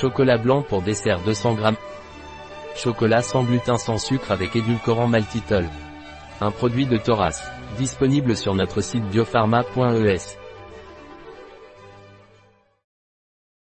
Chocolat blanc pour dessert 200 g. Chocolat sans gluten sans sucre avec édulcorant maltitol. Un produit de Thoras. Disponible sur notre site biopharma.es.